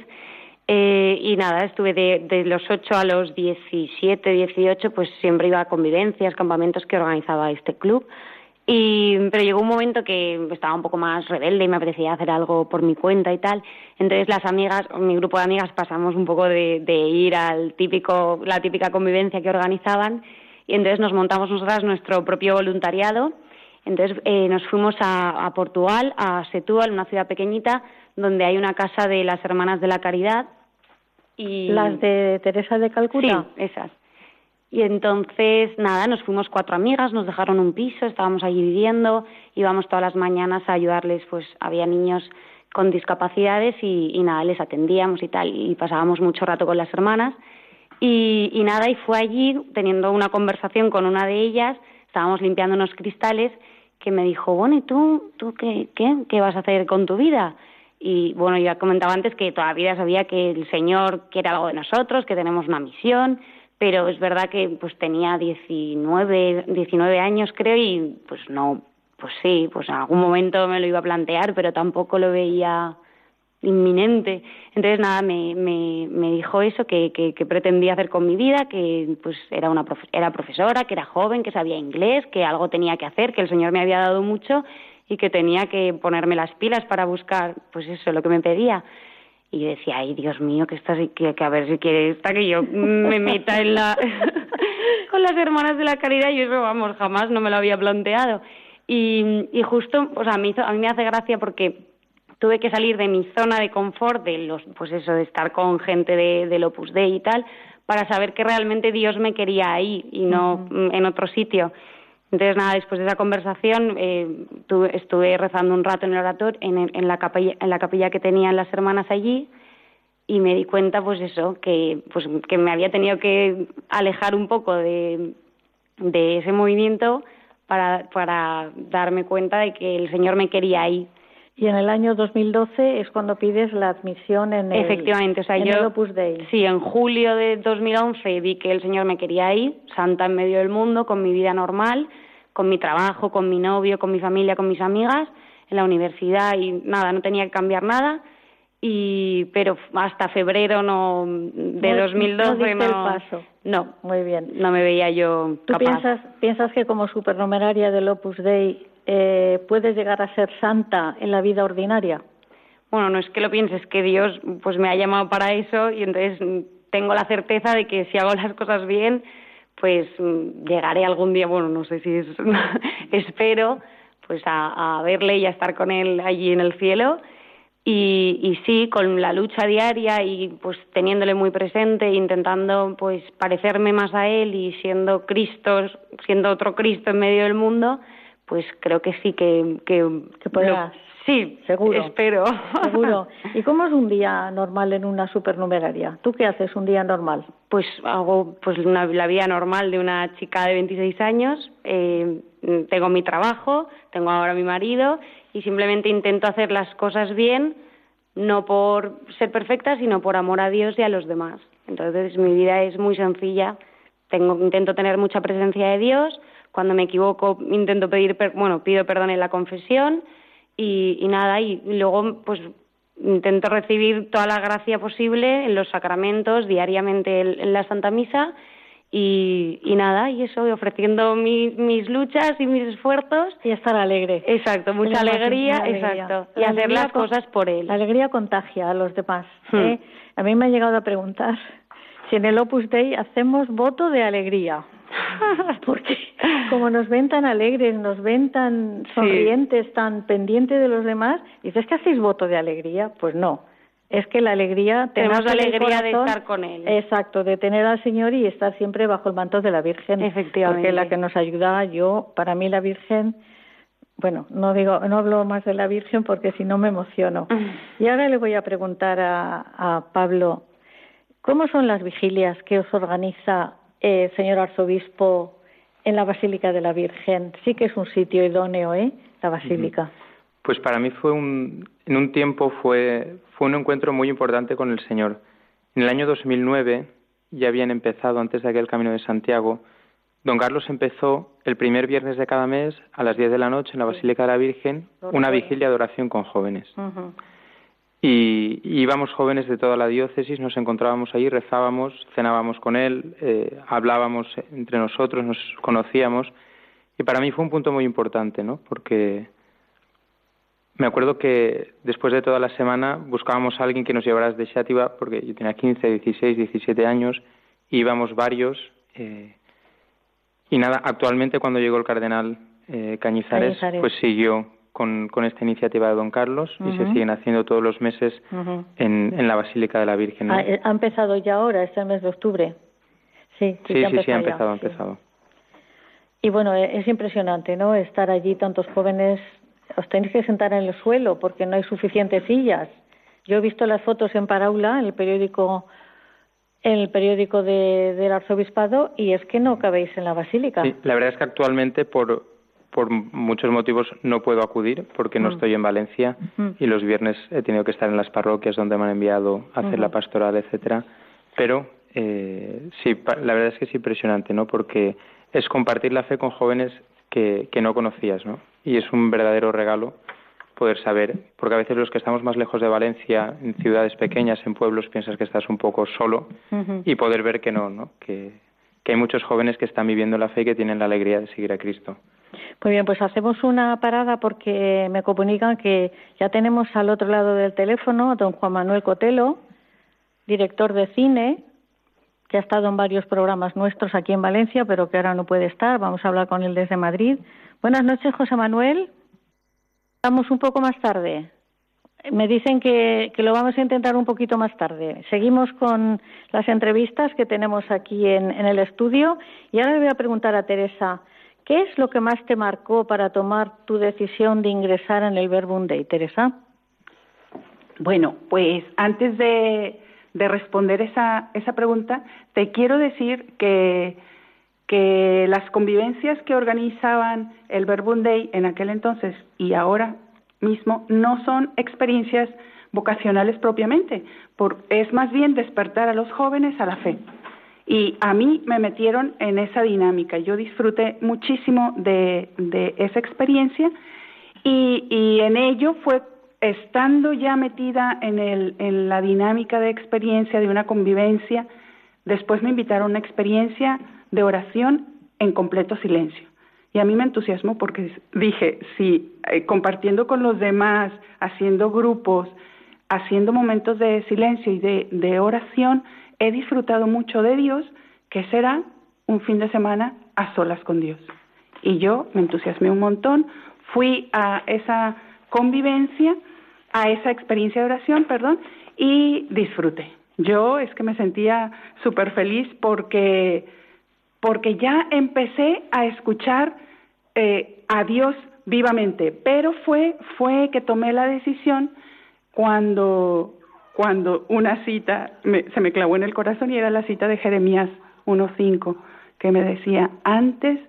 Eh, y nada, estuve de, de los ocho a los diecisiete, dieciocho, pues siempre iba a convivencias, campamentos que organizaba este club. Y, pero llegó un momento que estaba un poco más rebelde y me apetecía hacer algo por mi cuenta y tal. Entonces las amigas, mi grupo de amigas pasamos un poco de, de ir al típico, la típica convivencia que organizaban y entonces nos montamos nosotras nuestro propio voluntariado. Entonces eh, nos fuimos a, a, Portugal, a Setúbal, una ciudad pequeñita, donde hay una casa de las Hermanas de la Caridad. Y... ¿Las de Teresa de Calcuta? Sí, esas. Y entonces, nada, nos fuimos cuatro amigas, nos dejaron un piso, estábamos allí viviendo, íbamos todas las mañanas a ayudarles, pues había niños con discapacidades y, y nada, les atendíamos y tal, y pasábamos mucho rato con las hermanas. Y, y, nada, y fue allí teniendo una conversación con una de ellas, estábamos limpiando unos cristales, que me dijo, bueno, ¿y tú, tú qué, qué, qué vas a hacer con tu vida? Y bueno, yo comentaba antes que todavía sabía que el Señor quiere algo de nosotros, que tenemos una misión, pero es verdad que pues tenía 19, 19 años creo y pues no, pues sí, pues en algún momento me lo iba a plantear, pero tampoco lo veía inminente. Entonces, nada, me, me, me dijo eso, que, que, pretendía hacer con mi vida, que pues era, una era profesora, que era joven, que sabía inglés, que algo tenía que hacer, que el Señor me había dado mucho y que tenía que ponerme las pilas para buscar, pues eso, lo que me pedía. Y yo decía, ay, Dios mío, que, esta, que, que a ver si quiere esta, que yo me meta en la... [LAUGHS] con las hermanas de la caridad, y eso, vamos, jamás no me lo había planteado. Y, y justo, o sea, a mí, a mí me hace gracia porque tuve que salir de mi zona de confort, de los, pues eso, de estar con gente de, del Opus Dei y tal, para saber que realmente Dios me quería ahí y no uh -huh. en otro sitio. Entonces, nada, después de esa conversación eh, tuve, estuve rezando un rato en el oratorio, en, en, la capilla, en la capilla que tenían las hermanas allí, y me di cuenta, pues eso, que, pues, que me había tenido que alejar un poco de, de ese movimiento para, para darme cuenta de que el Señor me quería ahí. Y en el año 2012 es cuando pides la admisión en el, Efectivamente, o sea, en yo, el Opus Dei. Sí, en julio de 2011 vi que el Señor me quería ahí, santa en medio del mundo, con mi vida normal, con mi trabajo, con mi novio, con mi familia, con mis amigas, en la universidad y nada, no tenía que cambiar nada. Y, pero hasta febrero no de no, 2012 no, no, el paso. no muy bien no me veía yo ¿Tú capaz. piensas piensas que como supernumeraria del Opus Dei eh, puedes llegar a ser santa en la vida ordinaria? bueno, no es que lo pienses, es que Dios pues me ha llamado para eso y entonces tengo la certeza de que si hago las cosas bien, pues llegaré algún día, bueno, no sé si es, [LAUGHS] espero, pues a, a verle y a estar con él allí en el cielo y, y, sí, con la lucha diaria y pues teniéndole muy presente, intentando pues parecerme más a él y siendo Cristo, siendo otro Cristo en medio del mundo, pues creo que sí que que, sí, seguro. Espero. Seguro. [LAUGHS] ¿Y cómo es un día normal en una supernumeraria? ¿Tú qué haces un día normal? Pues hago pues una, la vida normal de una chica de 26 años. Eh, tengo mi trabajo, tengo ahora mi marido y simplemente intento hacer las cosas bien, no por ser perfecta, sino por amor a Dios y a los demás. Entonces mi vida es muy sencilla, tengo, intento tener mucha presencia de Dios, cuando me equivoco intento pedir, bueno, pido perdón en la confesión y, y nada, y luego pues intento recibir toda la gracia posible en los sacramentos, diariamente en la Santa Misa y, y, nada, y eso, ofreciendo mis luchas y mis esfuerzos. Y estar alegre. Exacto, mucha alegría, exacto. y hacer las cosas por él. La alegría contagia a los demás. Hmm. ¿eh? A mí me ha llegado a preguntar si en el Opus Dei hacemos voto de alegría. [LAUGHS] Porque como nos ven tan alegres, nos ven tan sonrientes, tan pendientes de los demás, dices que hacéis voto de alegría. Pues no. Es que la alegría tenemos la alegría de estar con él. Exacto de tener al Señor y estar siempre bajo el manto de la Virgen. Efectivamente porque la que nos ayuda yo para mí la Virgen bueno no digo no hablo más de la Virgen porque si no me emociono. [LAUGHS] Y ahora le voy a preguntar a, a Pablo cómo son las vigilias que os organiza eh, señor arzobispo en la Basílica de la Virgen. Sí que es un sitio idóneo eh la basílica. Pues para mí fue un, en un tiempo fue, fue un encuentro muy importante con el Señor. En el año 2009 ya habían empezado, antes de aquel Camino de Santiago, don Carlos empezó el primer viernes de cada mes a las 10 de la noche en la Basílica de la Virgen una vigilia de oración con jóvenes. Y, íbamos jóvenes de toda la diócesis, nos encontrábamos allí, rezábamos, cenábamos con él, eh, hablábamos entre nosotros, nos conocíamos. Y para mí fue un punto muy importante, ¿no? Porque me acuerdo que después de toda la semana buscábamos a alguien que nos llevara de Xátiva, porque yo tenía 15, 16, 17 años, y íbamos varios. Eh, y nada, actualmente cuando llegó el cardenal eh, Cañizares, pues siguió con, con, esta iniciativa de don Carlos y se siguen haciendo todos los meses en, en, la Basílica de la Virgen. Ah, eh, ¿Ha empezado ya ahora, este mes de octubre? Sí, sí, sí, sí, ha empezado, ha empezado. Y bueno, es impresionante, ¿no? Estar allí tantos jóvenes os tenéis que sentar en el suelo porque no hay suficientes sillas. Yo he visto las fotos en Paraula, en el periódico en el periódico de, del arzobispado y es que no cabéis en la basílica. Sí, la verdad es que actualmente por, por muchos motivos no puedo acudir porque no mm. estoy en Valencia y los viernes he tenido que estar en las parroquias donde me han enviado a hacer la pastoral, etcétera. Pero eh, sí, la verdad es que es impresionante, ¿no? Porque es compartir la fe con jóvenes que, que no conocías, ¿no? y es un verdadero regalo poder saber, porque a veces los que estamos más lejos de Valencia, en ciudades pequeñas, en pueblos, piensas que estás un poco solo y poder ver que no, ¿no? Que, que hay muchos jóvenes que están viviendo la fe y que tienen la alegría de seguir a Cristo. Muy bien, pues hacemos una parada porque me comunican que ya tenemos al otro lado del teléfono a don Juan Manuel Cotelo, director de cine, que ha estado en varios programas nuestros aquí en Valencia, pero que ahora no puede estar. Vamos a hablar con él desde Madrid. Buenas noches, José Manuel. Vamos un poco más tarde. Me dicen que, que, lo vamos a intentar un poquito más tarde. Seguimos con las entrevistas que tenemos aquí en, en, el estudio y ahora le voy a preguntar a Teresa, ¿qué es lo que más te marcó para tomar tu decisión de ingresar en el Verbum Day, Teresa? Bueno, pues antes de, de responder esa, esa pregunta, te quiero decir que que las convivencias que organizaban el Verbum Day en aquel entonces y ahora mismo no son experiencias vocacionales propiamente, es más bien despertar a los jóvenes a la fe. Y a mí me metieron en esa dinámica. Yo disfruté muchísimo de, esa experiencia y, en ello fue estando ya metida en, el, en la dinámica de experiencia de una convivencia, después me invitaron a una experiencia de oración en completo silencio. Y a mí me entusiasmó porque dije, si eh, compartiendo con los demás, haciendo grupos, haciendo momentos de silencio y de oración, he disfrutado mucho de Dios, que será un fin de semana a solas con Dios. Y yo me entusiasmé un montón, fui a esa convivencia, a esa experiencia de oración, perdón, y disfruté. Yo es que me sentía súper feliz porque, porque ya empecé a escuchar eh, a Dios vivamente, pero fue, fue que tomé la decisión cuando, cuando una cita se me clavó en el corazón y era la cita de Jeremías 1.5, que me decía, antes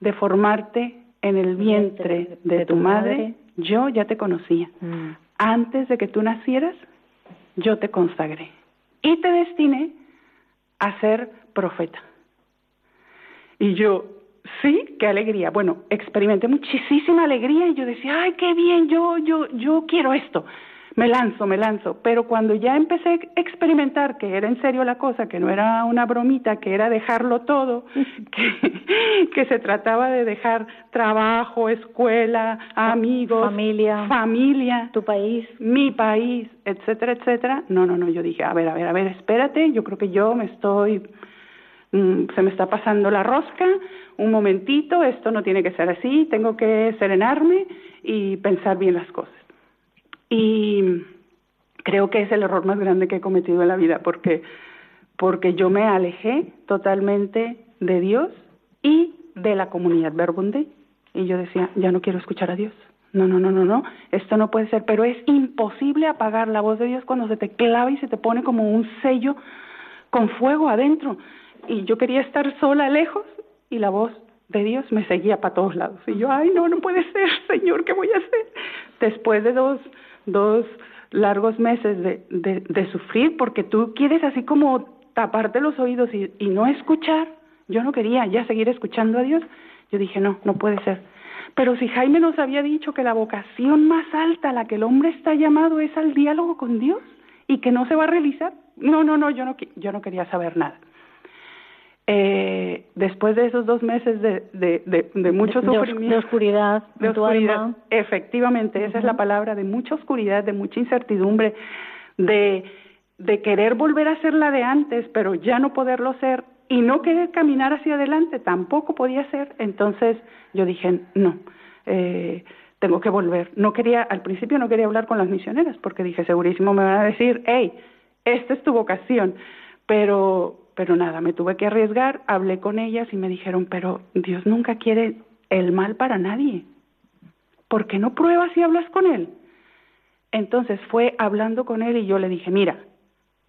de formarte en el vientre de tu madre, yo ya te conocía. Mm. Antes de que tú nacieras, yo te consagré y te destiné a ser profeta. Y yo, sí, qué alegría. Bueno, experimenté muchísima alegría y yo decía, ay, qué bien, yo, yo, yo quiero esto me lanzo, me lanzo. Pero cuando ya empecé a experimentar que era en serio la cosa, que no era una bromita, que era dejarlo todo, [LAUGHS] que, que se trataba de dejar trabajo, escuela, amigos, familia, familia, tu país, mi país, etcétera, etcétera. No, no, no, yo dije, a ver, a ver, a ver, espérate, yo creo que yo me estoy mm, se me está pasando la rosca, un momentito, esto no tiene que ser así, tengo que serenarme y pensar bien las cosas. Y creo que es el error más grande que he cometido en la vida porque porque yo me alejé totalmente de Dios y de la comunidad Verbunde y yo decía, ya no quiero escuchar a Dios. No, no, no, no, no, esto no puede ser, pero es imposible apagar la voz de Dios cuando se te clava y se te pone como un sello con fuego adentro. Y yo quería estar sola lejos y la voz de Dios me seguía para todos lados. Y yo, ay, no, no puede ser, Señor, ¿qué voy a hacer? Después de dos dos largos meses de, de, sufrir porque tú quieres así como taparte los oídos y, no escuchar. Yo no quería ya seguir escuchando a Dios. Yo dije, no, no puede ser. Pero si Jaime nos había dicho que la vocación más alta a la que el hombre está llamado es al diálogo con Dios y que no se va a realizar, no, no, no, yo no, yo no quería saber nada eh, después de esos dos meses de, de, de, mucho sufrimiento, de, oscuridad, de oscuridad, efectivamente, esa es la palabra, de mucha oscuridad, de mucha incertidumbre, de, de querer volver a ser la de antes, pero ya no poderlo ser, y no querer caminar hacia adelante, tampoco podía ser. Entonces yo dije, no, eh, tengo que volver. No quería, al principio no quería hablar con las misioneras, porque dije, segurísimo me van a decir, hey, esta es tu vocación, pero pero nada, me tuve que arriesgar, hablé con ellas y me dijeron, pero Dios nunca quiere el mal para nadie. ¿Por qué no pruebas y hablas con Él? Entonces fue hablando con Él y yo le dije, mira,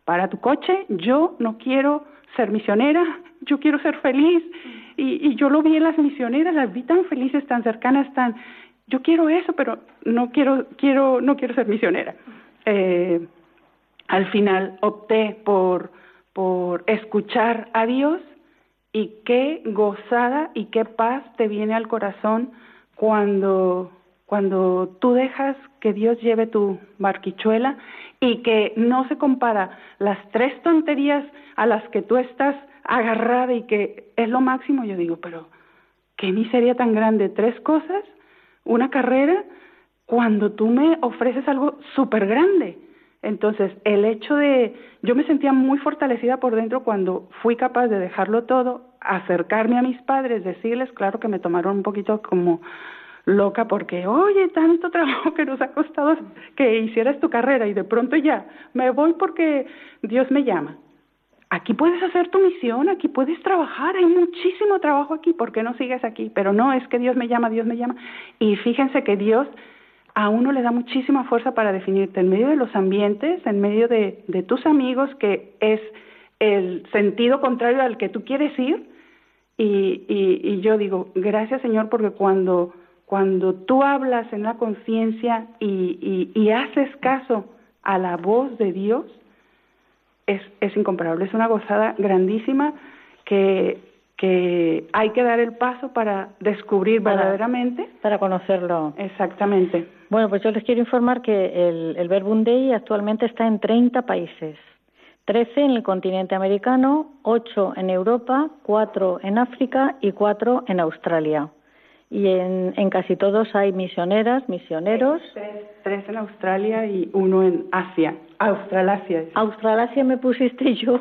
para tu coche yo no quiero ser misionera, yo quiero ser feliz. Y, yo lo vi en las misioneras, las vi tan felices, tan cercanas, tan... Yo quiero eso, pero no quiero, quiero, no quiero ser misionera. Eh, al final opté por por escuchar a Dios y qué gozada y qué paz te viene al corazón cuando cuando tú dejas que Dios lleve tu barquichuela y que no se compara las tres tonterías a las que tú estás agarrada y que es lo máximo, yo digo, pero qué miseria tan grande, tres cosas, una carrera, cuando tú me ofreces algo súper grande. Entonces, el hecho de, yo me sentía muy fortalecida por dentro cuando fui capaz de dejarlo todo, acercarme a mis padres, decirles, claro que me tomaron un poquito como loca porque, oye, tanto trabajo que nos ha costado que hicieras tu carrera y de pronto ya, me voy porque Dios me llama. Aquí puedes hacer tu misión, aquí puedes trabajar, hay muchísimo trabajo aquí, ¿por qué no sigues aquí? Pero no, es que Dios me llama, Dios me llama. Y fíjense que Dios a uno le da muchísima fuerza para definirte en medio de los ambientes, en medio de, tus amigos, que es el sentido contrario al que tú quieres ir. Y, y, yo digo, gracias Señor, porque cuando, cuando tú hablas en la conciencia y, y, haces caso a la voz de Dios, es, es incomparable, es una gozada grandísima que, que hay que dar el paso para descubrir verdaderamente. Para conocerlo. Exactamente. Bueno, pues yo les quiero informar que el, el Verbum Dei actualmente está en 30 países. 13 en el continente americano, 8 en Europa, 4 en África y 4 en Australia. y en, en casi todos hay misioneras, misioneros. Tres, en Australia y uno en Asia, Australasia. Australasia me pusiste [LAUGHS] yo.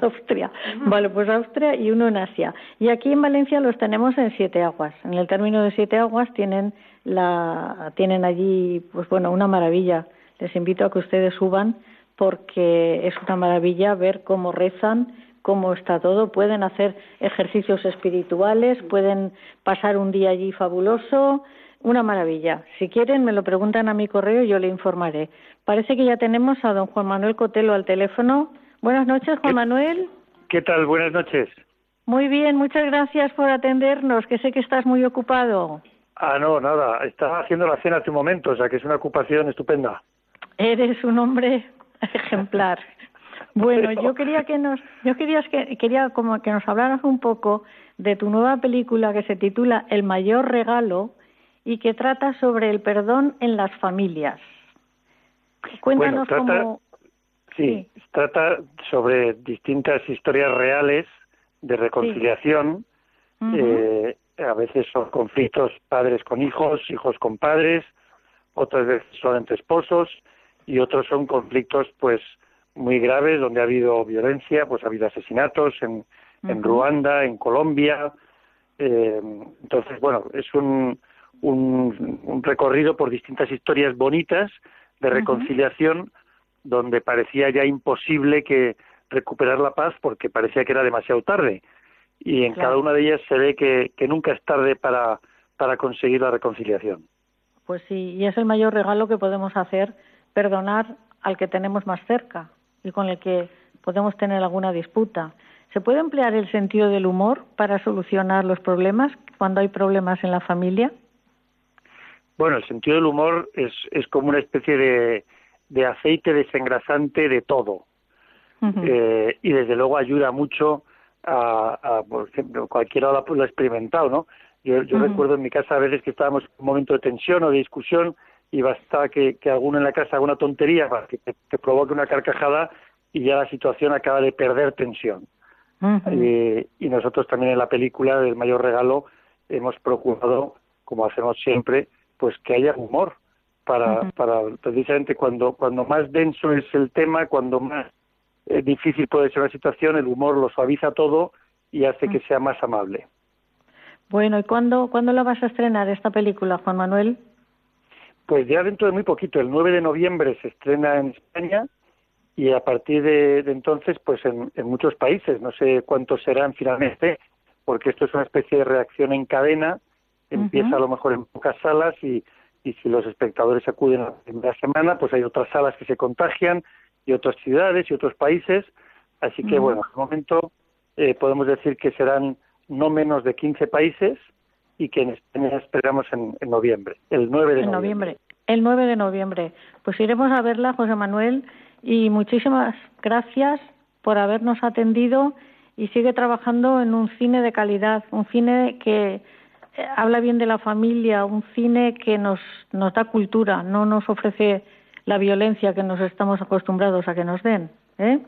Austria. Vale, pues Austria y uno en Asia. Y aquí en Valencia los tenemos en Siete Aguas. En el término de Siete Aguas tienen la tienen allí pues bueno, una maravilla. Les invito a que ustedes suban porque es una maravilla ver cómo rezan, cómo está todo. Pueden hacer ejercicios espirituales, pueden pasar un día allí fabuloso. Una maravilla. Si quieren, me lo preguntan a mi correo y yo le informaré. Parece que ya tenemos a don Juan Manuel Cotelo al teléfono. Buenas noches, Juan Manuel. ¿Qué tal? Buenas noches. Muy bien, muchas gracias por atendernos, que sé que estás muy ocupado. Ah, no, nada. Estaba haciendo la cena hace un momento, o sea que es una ocupación estupenda. Eres un hombre ejemplar. Bueno, yo quería que nos, yo quería que quería como que nos hablaras un poco de tu nueva película que se titula El mayor regalo y que trata sobre el perdón en las familias. Cuéntanos cómo. Sí, trata sobre distintas historias reales de reconciliación. eh, a veces son conflictos padres con hijos, hijos con padres, otras veces son entre esposos y otros son conflictos pues muy graves donde ha habido violencia, pues ha habido asesinatos en, en Ruanda, en Colombia. Eh, entonces, bueno, es un, un, un, recorrido por distintas historias bonitas de reconciliación donde parecía ya imposible que recuperar la paz porque parecía que era demasiado tarde. Y en cada una de ellas se ve que, que nunca es tarde para, para conseguir la reconciliación. Pues sí, y es el mayor regalo que podemos hacer perdonar al que tenemos más cerca y con el que podemos tener alguna disputa. ¿Se puede emplear el sentido del humor para solucionar los problemas cuando hay problemas en la familia? Bueno, el sentido del humor es, es como una especie de, de aceite desengrasante de todo. Uh -huh. eh, y desde luego ayuda mucho a, a por ejemplo, cualquiera lo, lo ha experimentado, ¿no? Yo, yo uh -huh. recuerdo en mi casa a veces que estábamos en un momento de tensión o de discusión y basta que, que alguno en la casa haga una tontería para que, que, provoque una carcajada y ya la situación acaba de perder tensión. Uh -huh. y, y, nosotros también en la película del mayor regalo hemos procurado, como hacemos siempre, pues que haya humor para, uh -huh. para precisamente cuando, cuando más denso es el tema, cuando más eh, difícil puede ser la situación, el humor lo suaviza todo y hace que sea más amable. Bueno, ¿y cuándo, cuándo la vas a estrenar esta película, Juan Manuel? Pues ya dentro de muy poquito, el 9 de noviembre se estrena en España y a partir de, de entonces, pues en, en, muchos países, no sé cuántos serán finalmente, porque esto es una especie de reacción en cadena, empieza uh -huh. a lo mejor en pocas salas y, y si los espectadores acuden la primera semana, pues hay otras salas que se contagian y otras ciudades y otros países, así que uh -huh. bueno, de momento eh, podemos decir que serán no menos de 15 países y que en España esperamos en, en noviembre, el 9 de en noviembre. noviembre. El 9 de noviembre. Pues iremos a verla, José Manuel, y muchísimas gracias por habernos atendido y sigue trabajando en un cine de calidad, un cine que eh, habla bien de la familia, un cine que nos, nos da cultura, no nos ofrece la violencia que nos estamos acostumbrados a que nos den. ¿eh?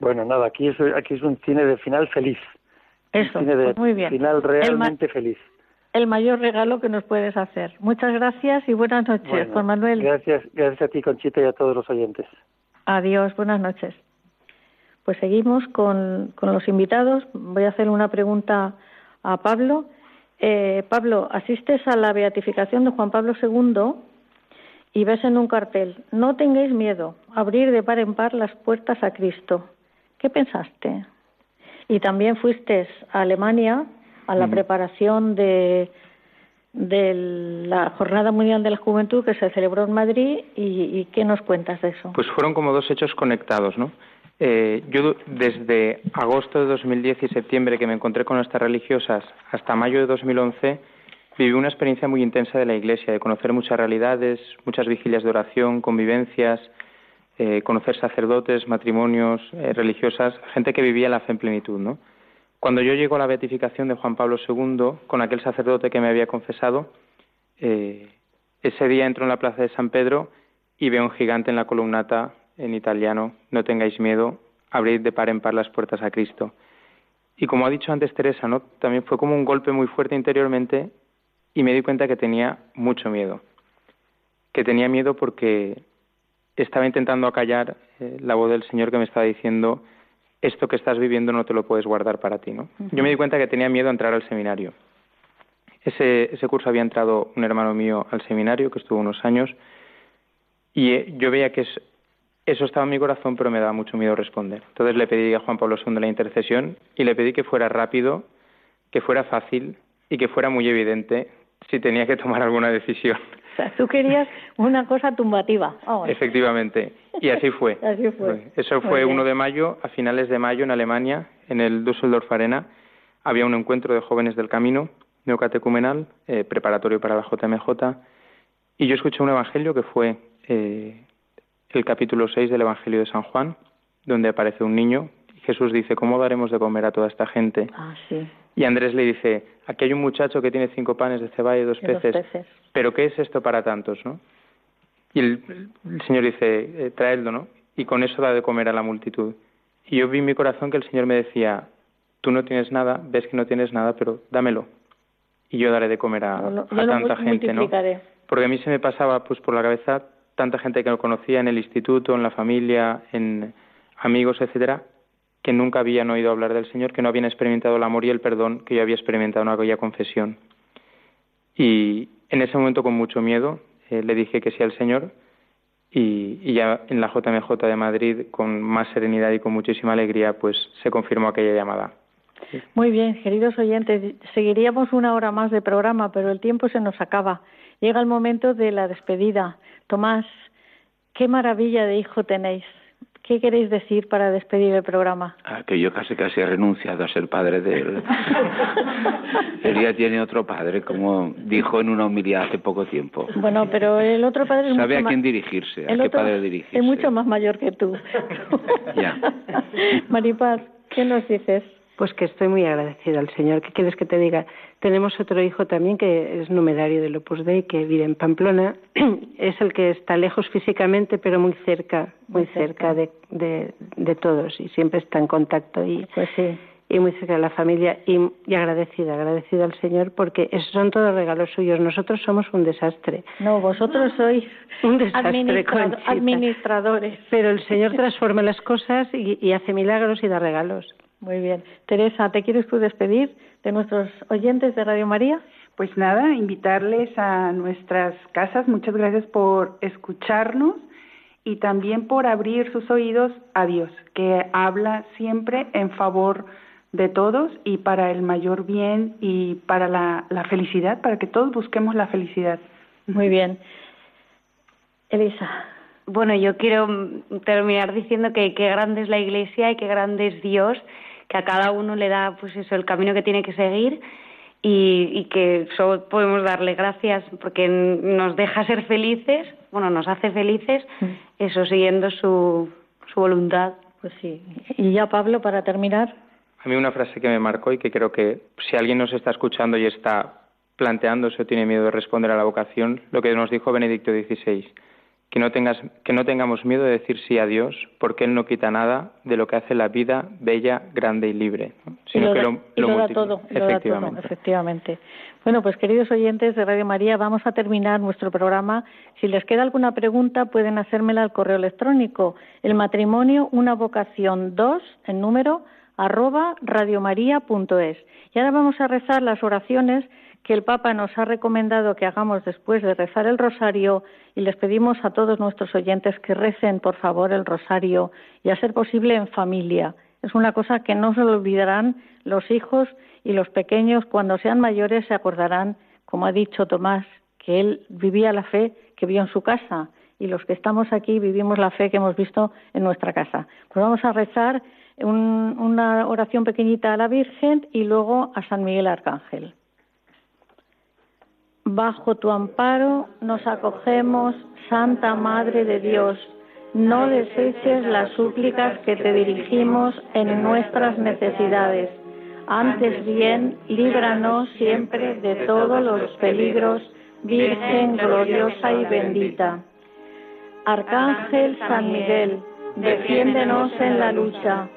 Bueno, nada, aquí es, aquí es un cine de final feliz. Eso, un cine de pues muy bien. final realmente feliz el mayor regalo que nos puedes hacer. Muchas gracias y buenas noches, bueno, Juan Manuel. Gracias, gracias a ti, Conchita, y a todos los oyentes. Adiós, buenas noches. Pues seguimos con, con los invitados. Voy a hacer una pregunta a Pablo. Eh, Pablo, asistes a la beatificación de Juan Pablo II y ves en un cartel, no tengáis miedo, abrir de par en par las puertas a Cristo. ¿Qué pensaste? Y también fuiste a Alemania a la preparación de, de la Jornada Mundial de la Juventud que se celebró en Madrid y, y ¿qué nos cuentas de eso? Pues fueron como dos hechos conectados, ¿no? Eh, yo desde agosto de 2010 y septiembre que me encontré con estas religiosas hasta mayo de 2011 viví una experiencia muy intensa de la Iglesia, de conocer muchas realidades, muchas vigilias de oración, convivencias, eh, conocer sacerdotes, matrimonios, eh, religiosas, gente que vivía la fe en plenitud, ¿no? Cuando yo llego a la beatificación de Juan Pablo II, con aquel sacerdote que me había confesado, eh, ese día entro en la plaza de San Pedro y veo un gigante en la columnata en italiano, no tengáis miedo, abrid de par en par las puertas a Cristo. Y como ha dicho antes Teresa, ¿no? también fue como un golpe muy fuerte interiormente y me di cuenta que tenía mucho miedo. Que tenía miedo porque estaba intentando acallar eh, la voz del Señor que me estaba diciendo esto que estás viviendo no te lo puedes guardar para ti, ¿no? Yo me di cuenta que tenía miedo a entrar al seminario. Ese, ese curso había entrado un hermano mío al seminario que estuvo unos años y eh, yo veía que eso estaba en mi corazón, pero me daba mucho miedo responder. Entonces le pedí a Juan Pablo II la intercesión y le pedí que fuera rápido, que fuera fácil y que fuera muy evidente si tenía que tomar alguna decisión. O sea, tú querías una cosa tumbativa. Efectivamente. Y así fue. [LAUGHS] así fue. Eso fue 1 de mayo, a finales de mayo en Alemania, en el Düsseldorf Arena. Había un encuentro de jóvenes del camino neocatecumenal, eh, preparatorio para la JMJ, y yo escuché un evangelio que fue eh, el capítulo 6 del Evangelio de San Juan, donde aparece un niño y Jesús dice, ¿cómo daremos de comer a toda esta gente? Ah, sí. Y Andrés le dice, aquí hay un muchacho que tiene cinco panes de cebada y dos, peces, pero ¿qué es esto para tantos? ¿no? Y el, Señor dice, eh, traedlo, ¿no? Y con eso da de comer a la multitud. Y yo vi en mi corazón que el Señor me decía, tú no tienes nada, ves que no tienes nada, pero dámelo. Y yo daré de comer a, tanta gente, ¿no? Porque a mí se me pasaba pues por la cabeza tanta gente que lo conocía en el instituto, en la familia, en amigos, etcétera, que nunca habían oído hablar del Señor, que no habían experimentado el amor y el perdón que yo había experimentado en aquella confesión. Y en ese momento, con mucho miedo, eh, le dije que sí al Señor y, ya en la JMJ de Madrid, con más serenidad y con muchísima alegría, pues se confirmó aquella llamada. Muy bien, queridos oyentes, seguiríamos una hora más de programa, pero el tiempo se nos acaba. Llega el momento de la despedida. Tomás, qué maravilla de hijo tenéis. ¿Qué queréis decir para despedir el programa? Ah, que yo casi casi he renunciado a ser padre de él. [LAUGHS] él ya tiene otro padre, como dijo en una humildad hace poco tiempo. Bueno, pero el otro padre es Sabe a quién dirigirse, a qué padre dirigirse. Es mucho más mayor que tú. ya. [LAUGHS] Maripaz, ¿qué nos dices? Pues que estoy muy agradecida al Señor. ¿Qué quieres que te diga? Tenemos otro hijo también que es numerario del Opus Dei, que vive en Pamplona. [CLEARS THROAT] es el que está lejos físicamente, pero muy cerca, muy cerca de, de, todos y siempre está en contacto y, pues sí. y muy cerca de la familia y, agradecida, agradecida al Señor porque esos son todos regalos suyos. Nosotros somos un desastre. No, vosotros sois [LAUGHS] un desastre, administradores. Pero el Señor transforma las cosas y hace milagros y da regalos. Muy bien. Teresa, ¿te quieres tú despedir de nuestros oyentes de Radio María? Pues nada, invitarles a nuestras casas. Muchas gracias por escucharnos y también por abrir sus oídos a Dios, que habla siempre en favor de todos y para el mayor bien y para la, felicidad, para que todos busquemos la felicidad. Muy bien. Elisa. Bueno, yo quiero terminar diciendo que qué grande es la Iglesia y qué grande es Dios que a cada uno le da pues eso el camino que tiene que seguir y, que solo podemos darle gracias porque nos deja ser felices, bueno, nos hace felices, mm. eso siguiendo su, su voluntad. Pues sí. Y ya Pablo, para terminar. A mí una frase que me marcó y que creo que si alguien nos está escuchando y está planteándose o tiene miedo de responder a la vocación, lo que nos dijo Benedicto XVI, que no, tengas, que no tengamos miedo de decir sí a Dios, porque Él no quita nada de lo que hace la vida bella, grande y libre, sino que lo, da todo, efectivamente. efectivamente. Bueno, pues queridos oyentes de Radio María, vamos a terminar nuestro programa. Si les queda alguna pregunta, pueden hacérmela al correo electrónico, el matrimonio, una vocación 2, en número, arroba radiomaria.es. Y ahora vamos a rezar las oraciones que el Papa nos ha recomendado que hagamos después de rezar el rosario y les pedimos a todos nuestros oyentes que recen, por favor, el rosario y a ser posible en familia. Es una cosa que no se lo olvidarán los hijos y los pequeños cuando sean mayores se acordarán, como ha dicho Tomás, que él vivía la fe que vio en su casa y los que estamos aquí vivimos la fe que hemos visto en nuestra casa. Pues vamos a rezar una oración pequeñita a la Virgen y luego a San Miguel Arcángel. Bajo tu amparo nos acogemos, Santa Madre de Dios. No deseches las súplicas que te dirigimos en nuestras necesidades. Antes bien, líbranos siempre de todos los peligros, Virgen gloriosa y bendita. Arcángel San Miguel, defiéndenos en la lucha.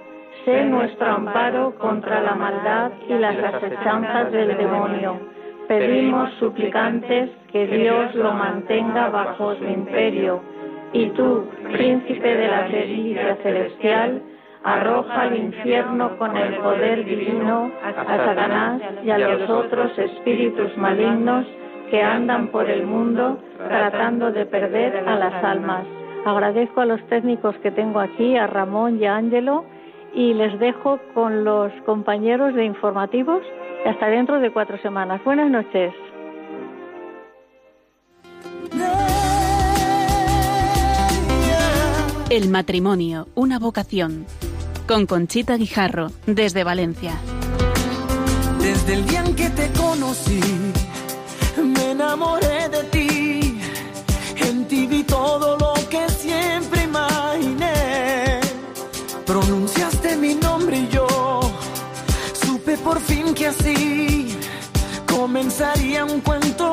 Sé nuestro amparo contra la maldad y las asechanzas del demonio pedimos suplicantes que Dios lo mantenga bajo su imperio. Y tú, príncipe de la justicia celestial, arroja al infierno con el poder divino a Satanás y a los otros espíritus malignos que andan por el mundo tratando de perder a las almas. Agradezco a los técnicos que tengo aquí, a Ramón y a Ángelo, y les dejo con los compañeros de informativos hasta dentro de cuatro semanas. Buenas noches. El matrimonio, una vocación. Con Conchita Guijarro, desde Valencia. Desde el día en que te conocí, me enamoré que así comenzaría un cuento